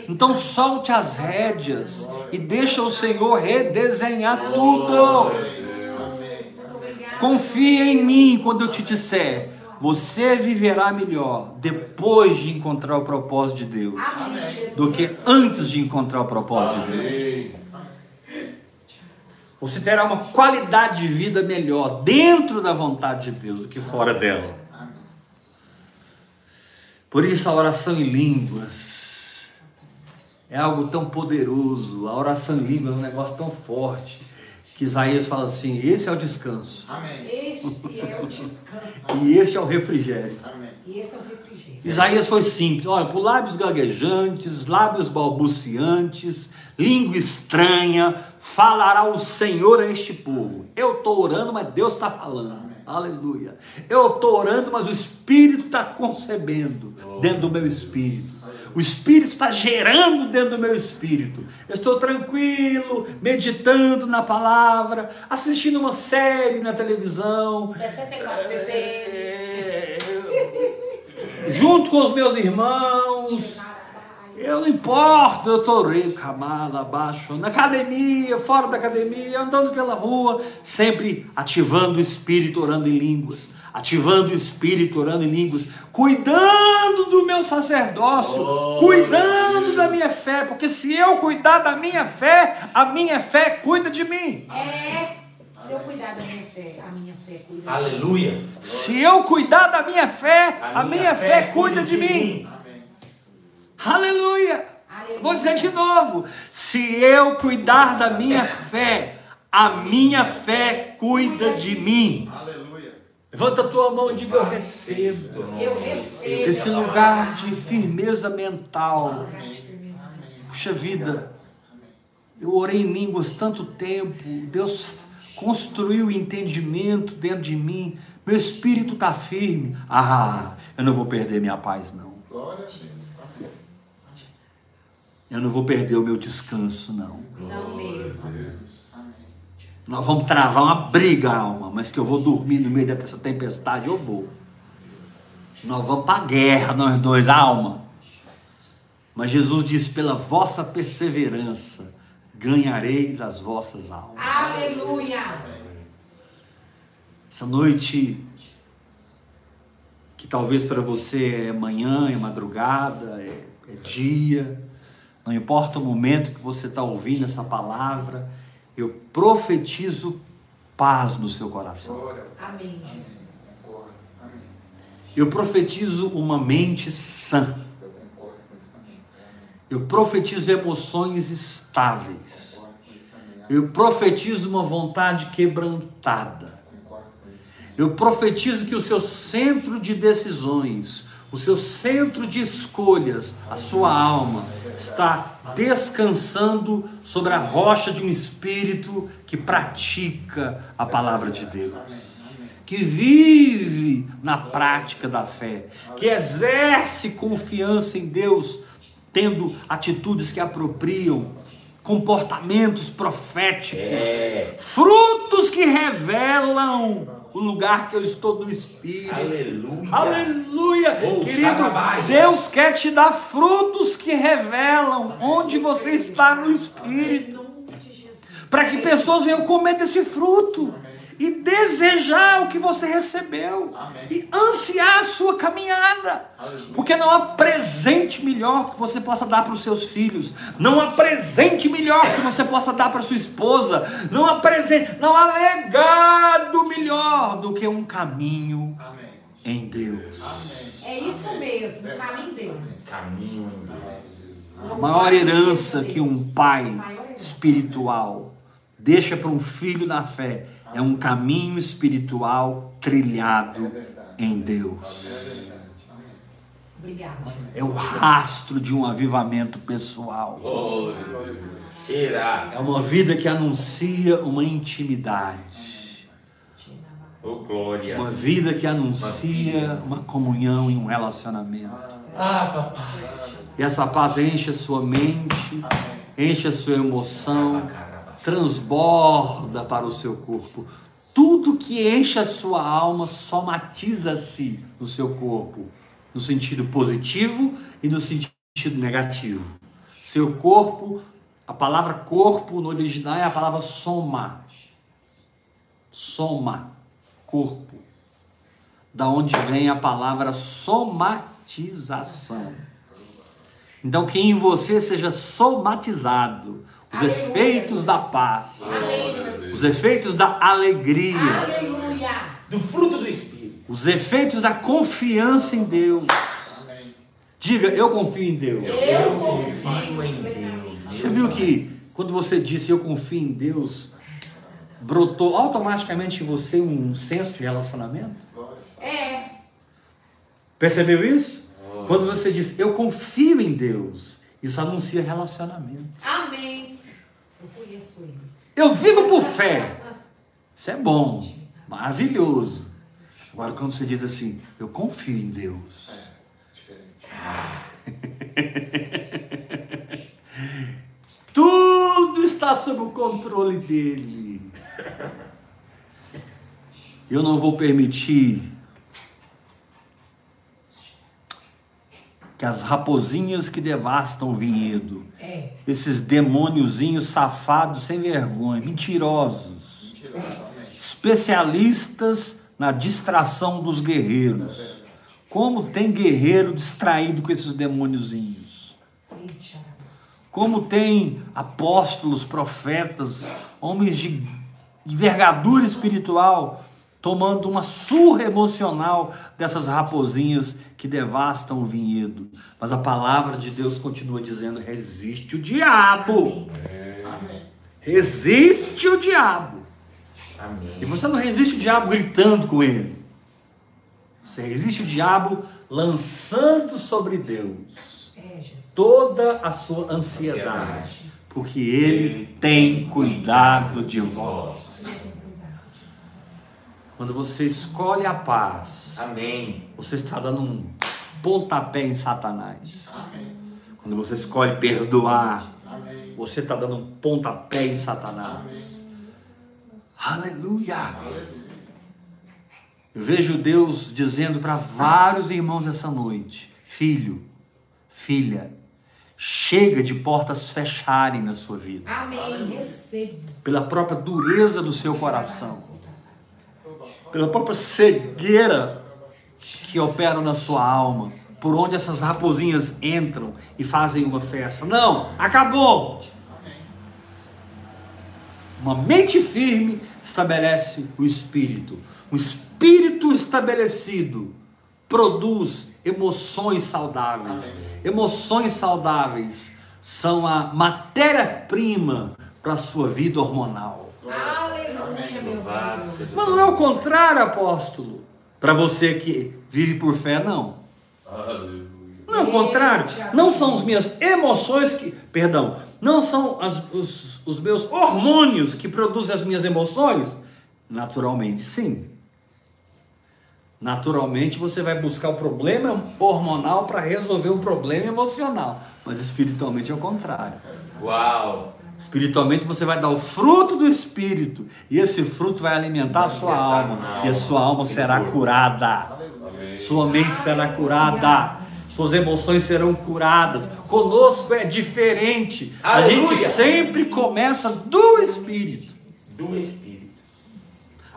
Então solte as rédeas e deixa o Senhor redesenhar tudo. Confie em mim quando eu te disser. Você viverá melhor depois de encontrar o propósito de Deus do que antes de encontrar o propósito de Deus. Você terá uma qualidade de vida melhor dentro da vontade de Deus do que fora dela. Por isso a oração em línguas é algo tão poderoso. A oração em línguas é um negócio tão forte que Isaías fala assim: esse é o descanso Amém. Este é o descanso. e este é o refrigério. Amém. E esse é o refrigério. Isaías foi simples, olha, por lábios gaguejantes, lábios balbuciantes, língua estranha, falará o Senhor a este povo. Eu estou orando, mas Deus está falando. Aleluia. Eu estou orando, mas o Espírito está concebendo dentro do meu espírito. O Espírito está gerando dentro do meu espírito. Eu estou tranquilo, meditando na palavra, assistindo uma série na televisão. 64 bebê. É, junto com os meus irmãos. Eu não importo, eu estou rico, camada, abaixo, na academia, fora da academia, andando pela rua, sempre ativando o espírito, orando em línguas, ativando o espírito, orando em línguas, cuidando do meu sacerdócio, cuidando da minha fé, porque se eu cuidar da minha fé, a minha fé cuida de mim. É. Se eu cuidar da minha fé, a minha fé cuida de mim. Aleluia. Se eu cuidar da minha fé, a minha fé cuida de mim. Aleluia! Aleluia. Vou dizer de novo: se eu cuidar da minha fé, a minha fé cuida de mim. Aleluia. Levanta a tua mão e diga: Eu recebo Eu recebo. esse lugar de firmeza mental. Lugar de firmeza. Puxa vida, eu orei em línguas tanto tempo, Deus construiu o entendimento dentro de mim, meu espírito está firme. Ah, eu não vou perder minha paz, não. Glória a Deus. Amém. Eu não vou perder o meu descanso, não. Não mesmo. Nós vamos travar uma briga, alma, mas que eu vou dormir no meio dessa tempestade, eu vou. Nós vamos para a guerra, nós dois, alma. Mas Jesus disse: pela vossa perseverança ganhareis as vossas almas. Aleluia. Essa noite, que talvez para você é manhã, é madrugada, é, é dia, não importa o momento que você está ouvindo essa palavra, eu profetizo paz no seu coração. Amém, Jesus. Eu profetizo uma mente sã. Eu profetizo emoções estáveis. Eu profetizo uma vontade quebrantada. Eu profetizo que o seu centro de decisões, o seu centro de escolhas, a sua alma, está descansando sobre a rocha de um espírito que pratica a palavra de Deus, que vive na prática da fé, que exerce confiança em Deus, tendo atitudes que apropriam, comportamentos proféticos É. frutos que revelam o lugar que eu estou no Espírito. Aleluia. Aleluia! Oh, Querido. Deus quer te dar frutos que revelam onde você está no Espírito. Em nome de Jesus. Para que pessoas venham comer desse fruto e desejar o que você recebeu. E ansiar a sua caminhada. Porque não há presente melhor que você possa dar para os seus filhos, não há presente melhor que você possa dar para sua esposa, não há presente, não há legado melhor do que um caminho Amém. em Deus. É isso mesmo, o caminho de Deus. Caminho em Deus. A maior herança que um pai espiritual deixa para um filho na fé é um caminho espiritual trilhado em Deus. Obrigada, Jesus. É o rastro de um avivamento pessoal. É uma vida que anuncia uma intimidade. Uma vida que anuncia uma comunhão e um relacionamento. Ah, papai. E essa paz enche a sua mente, enche a sua emoção, transborda para o seu corpo. Tudo que enche a sua alma somatiza-se no seu corpo, no sentido positivo e no sentido negativo. Seu corpo, a palavra corpo no original é a palavra soma. Soma, corpo. Da onde vem a palavra somatização. Então que em você seja somatizado os Aleluia. efeitos da paz, Deus. os efeitos da alegria, Aleluia. Do fruto do Espírito. os efeitos da confiança em Deus. Amém. Diga, eu confio em Deus. Eu confio em Deus. Você viu que quando você disse eu confio em Deus, brotou automaticamente em você um senso de relacionamento? É. Percebeu isso? Quando você diz eu confio em Deus, isso anuncia relacionamento. Amém. Eu conheço ele. Eu vivo por fé. Isso é bom, maravilhoso. Agora, quando você diz assim, eu confio em Deus, Diferente. tudo está sob o controle dele. Eu não vou permitir que as raposinhas que devastam o vinhedo, É. esses demôniozinhos safados sem vergonha, mentirosos, especialistas na distração dos guerreiros. Como tem guerreiro distraído com esses demôniozinhos? Como tem apóstolos, profetas, homens de envergadura espiritual tomando uma surra emocional dessas raposinhas que devastam o vinhedo. Mas a palavra de Deus continua dizendo: resiste o diabo. Amém. Resiste o diabo. E Amém. você não resiste o diabo gritando com ele. Você resiste o diabo lançando sobre Deus É, toda a sua ansiedade, porque ele tem cuidado de vós. Quando você escolhe a paz, Amém. você está dando um pontapé em Satanás. Amém. Quando você escolhe perdoar, Amém. você está dando um pontapé em Satanás. Aleluia! Aleluia. Eu vejo Deus dizendo para vários irmãos essa noite: Filho, filha, chega de portas fecharem na sua vida, Amém. Pela própria dureza do seu coração, pela própria cegueira que opera na sua alma, por onde essas raposinhas entram e fazem uma festa. Não, acabou! Uma mente firme estabelece o espírito. O espírito estabelecido produz emoções saudáveis. Emoções saudáveis são a matéria-prima para a sua vida hormonal. Aleluia, meu Deus. Mas não é o contrário, apóstolo. Para você que vive por fé, não. Aleluia. Não é o contrário. Não são as minhas emoções que. Perdão. Não são as- os, os meus hormônios que produzem as minhas emoções? Naturalmente, sim. Naturalmente você vai buscar o problema hormonal para resolver o problema emocional. Mas espiritualmente é o contrário. Uau. Espiritualmente você vai dar o fruto do Espírito. E esse fruto vai alimentar a sua alma. E a sua alma será curada. Sua mente será curada. Suas emoções serão curadas. Conosco é diferente. A gente sempre começa do Espírito. Do Espírito.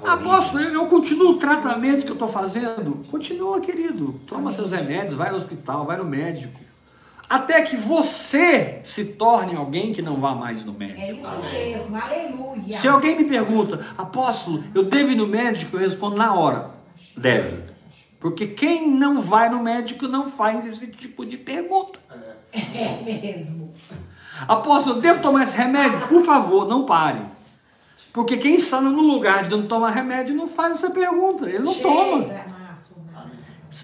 Apóstolo, eu, eu continuo o tratamento que eu estou fazendo. Continua, querido. Toma seus remédios, vai ao hospital, vai no médico. Até que você se torne alguém que não vá mais no médico. É isso mesmo. Aleluia. Se alguém me pergunta, apóstolo, eu devo ir no médico? Eu respondo na hora: deve. Porque quem não vai no médico não faz esse tipo de pergunta. É mesmo. Apóstolo, eu devo tomar esse remédio? Por favor, não pare. Porque quem está no lugar de não tomar remédio não faz essa pergunta. Ele não toma. Chega, Márcio.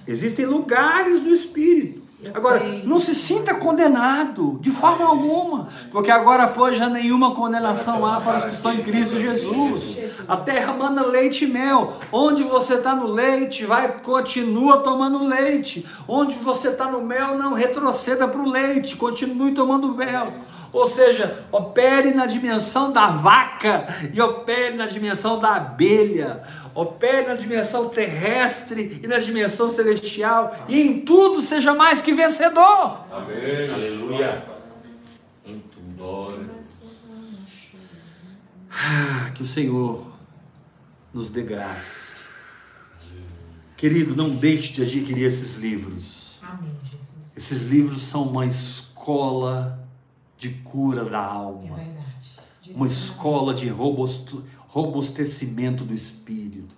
Existem lugares do Espírito. Agora, não se sinta condenado, de forma alguma, porque agora, pois, já nenhuma condenação há para os que estão em Cristo Jesus. A terra manda leite e mel. Onde você está no leite, vai, continua tomando leite. Onde você está no mel, não retroceda para o leite, continue tomando mel. Ou seja, opere na dimensão da vaca e opere na dimensão da abelha. Opere na dimensão terrestre e na dimensão celestial. E em tudo seja mais que vencedor. Amém. Aleluia. Em tudo. Ah, que o Senhor nos dê graça. Querido, não deixe de adquirir esses livros. Amém, Jesus. Esses livros são uma escola de cura da É alma, verdade. uma escola de robusto- robustecimento do espírito,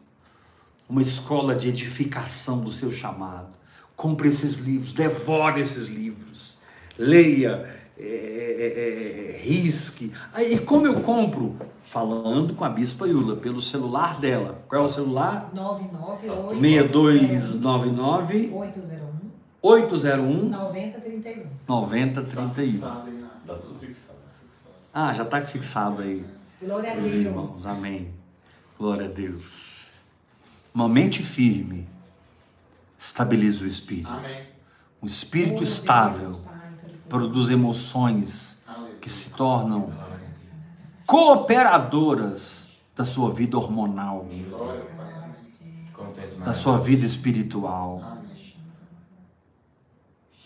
uma escola de edificação do seu chamado. Compre esses livros, devore esses livros, leia, é, é, é, risque. Aí, E como eu compro? Falando com a Bispa Yula, pelo celular dela. Qual é o celular? 998 6299 801 801 9031. 9031. Fixado aí na- Tá tudo fixado. fixado. Ah, já está fixado aí. Glória a Deus. irmãos, amém. Glória a Deus. Uma mente firme estabiliza o espírito. Amém. Um espírito Deus, estável Pai, todo-poderoso. produz emoções Aleluia. que se tornam cooperadoras da sua vida hormonal, Glória da sua vida espiritual, Amém.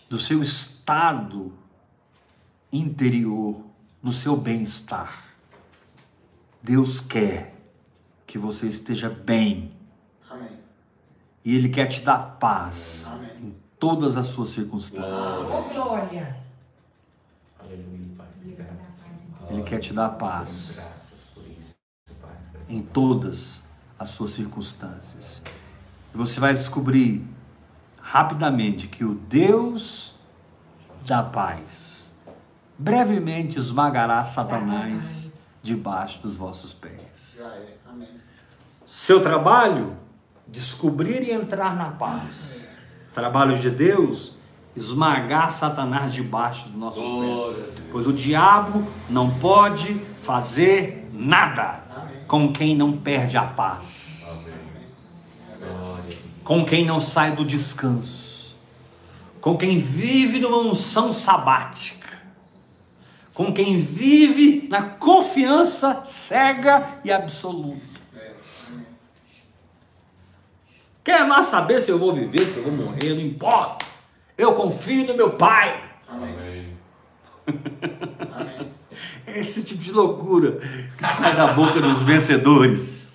do seu estado interior, do seu bem-estar. Deus quer que você esteja bem Amém. e Ele quer te dar paz Amém. em todas as suas circunstâncias. Oh, glória. Aleluia, Pai. Ele quer te dar paz em todas as suas circunstâncias. E você vai descobrir rapidamente que o Deus da paz brevemente esmagará Satanás Satanás. Debaixo dos vossos pés. Já é. Amém. Seu trabalho, descobrir e entrar na paz. Trabalho de Deus, esmagar Satanás debaixo dos nossos pés. Pois o diabo não pode fazer nada Amém. com quem não perde a paz, Glória. com quem não sai do descanso, com quem vive numa unção sabática, com quem vive na confiança cega e absoluta. Quer lá saber se eu vou viver, se eu vou morrer, não importa. Eu confio no meu Pai. Amém. Esse tipo de loucura que sai da boca dos vencedores.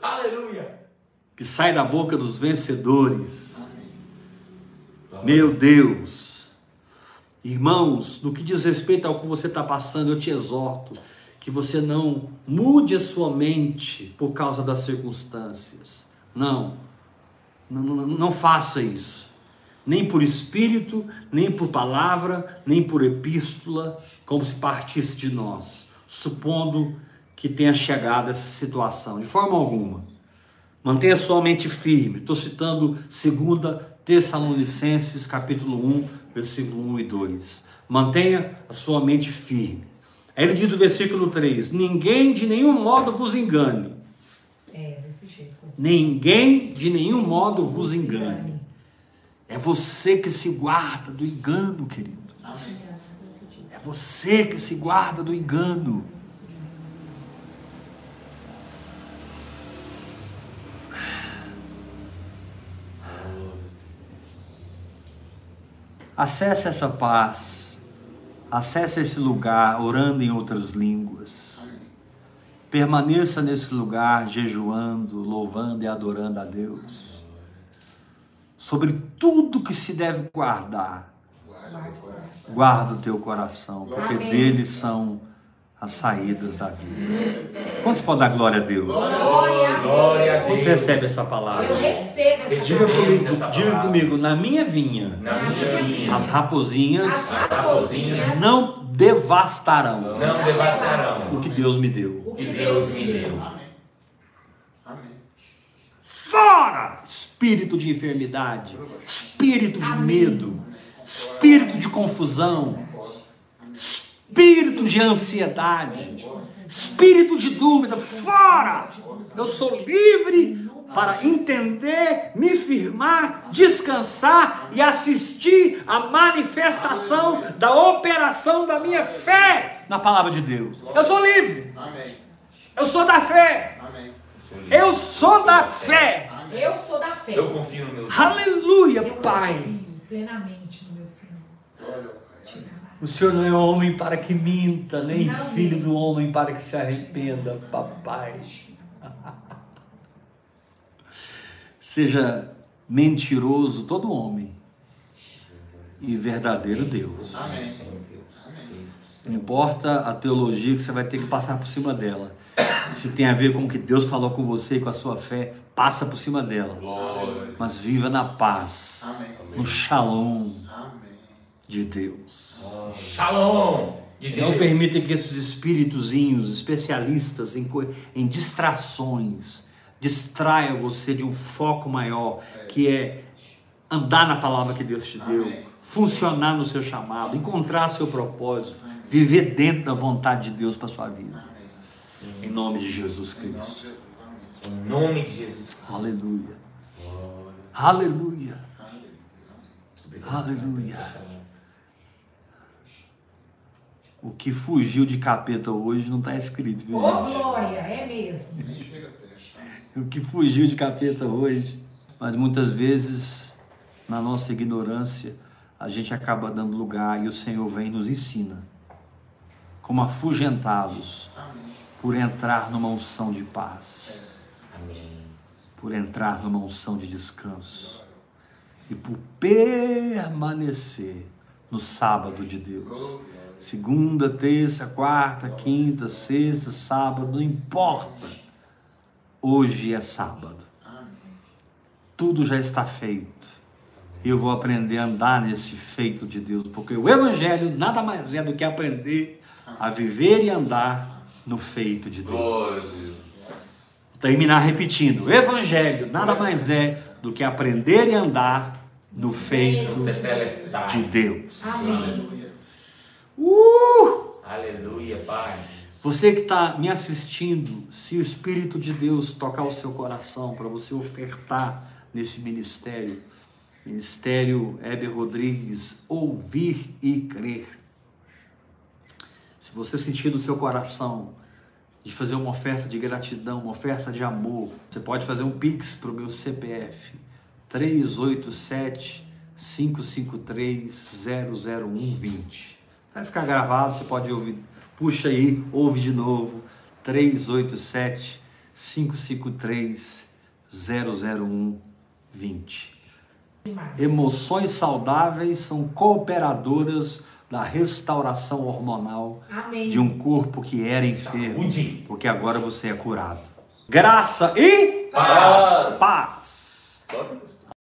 Aleluia. Que sai da boca dos vencedores. Amém. Meu Deus. Irmãos, no que diz respeito ao que você está passando, eu te exorto que você não mude a sua mente por causa das circunstâncias. Não. Não, não, não faça isso. Nem por espírito, nem por palavra, nem por epístola, como se partisse de nós, supondo que tenha chegado essa situação, de forma alguma. Mantenha sua mente firme. Estou citando 2 Tessalonicenses, capítulo 1, versículo 1 e 2. Mantenha a sua mente firme. Aí ele diz no versículo 3: Ninguém de nenhum modo vos engane. É, desse jeito. pois. Ninguém de nenhum modo vos engane. É você que se guarda do engano, querido. É você que se guarda do engano. Acesse essa paz. Acesse esse lugar orando em outras línguas. Permaneça nesse lugar jejuando, louvando e adorando a Deus. Sobre tudo que se deve guardar, guarda o teu coração, porque deles são as saídas da vida. Quantos podem dar glória a Deus? Glória Glória a Quantos Deus. recebem essa palavra? Eu recebo essa Diga palavra. comigo, essa diga palavra. comigo, na minha vinha, Na minha linha. as raposinhas As raposinhas, não devastarão Não devastarão o que Deus me deu. o que Deus me deu. Amém. Fora espírito de enfermidade, espírito de medo, espírito de confusão, espírito de ansiedade, espírito de dúvida. Fora! Eu sou livre para entender, me firmar, descansar e assistir à manifestação da operação da minha fé na palavra de Deus. Eu sou livre. Amém. Eu sou da fé. Amém. Eu sou da fé. Eu sou da fé. Eu confio no meu Deus. Aleluia, Eu Pai. confio plenamente no meu Senhor. O Senhor não é homem para que minta, nem Não filho do homem para que se arrependa, papai. Seja mentiroso todo homem e verdadeiro Deus. Amém. Não importa a teologia que você vai ter que passar por cima dela. Se tem a ver com o que Deus falou com você e com a sua fé, passa por cima dela. Glória. Mas viva na paz, Amém. no shalom. De Deus. Shalom de Não Deus. permita que esses espíritozinhos, especialistas em, em distrações, distraiam você de um foco maior, que é andar na palavra que Deus te deu, funcionar no seu chamado, encontrar seu propósito, viver dentro da vontade de Deus para sua vida. Em nome de Jesus Cristo. Em nome de Jesus. Aleluia. Aleluia. Aleluia. O que fugiu de capeta hoje não está escrito, viu, Ô, gente? glória, é mesmo. Nem chega perto. O que fugiu de capeta hoje. Mas muitas vezes, na nossa ignorância, a gente acaba dando lugar e o Senhor vem e nos ensina. Como afugentados Amém. por entrar numa unção de paz, por entrar numa unção de descanso e por permanecer no sábado de Deus. Segunda, terça, quarta, quinta, sexta, sábado, não importa. Hoje é sábado. Tudo já está feito. E eu vou aprender a andar nesse feito de Deus, porque o Evangelho nada mais é do que aprender a viver e andar no feito de Deus. Vou terminar repetindo: o Evangelho nada mais é do que aprender e andar no feito de Deus. Amém. Uh! Aleluia, Pai. Você que está me assistindo, se o Espírito de Deus tocar o seu coração para você ofertar nesse ministério, Ministério Heber Rodrigues, ouvir e crer. Se você sentir no seu coração de fazer uma oferta de gratidão, uma oferta de amor, você pode fazer um pix para o meu CPF 387 553 00120. Vai ficar gravado, você pode ouvir. Puxa aí, ouve de novo. 387 553 00120. Demais. Emoções saudáveis são cooperadoras da restauração hormonal Amém. de um corpo que era enfermo, Saúde. porque agora você é curado. Graça e Paz. paz. Você.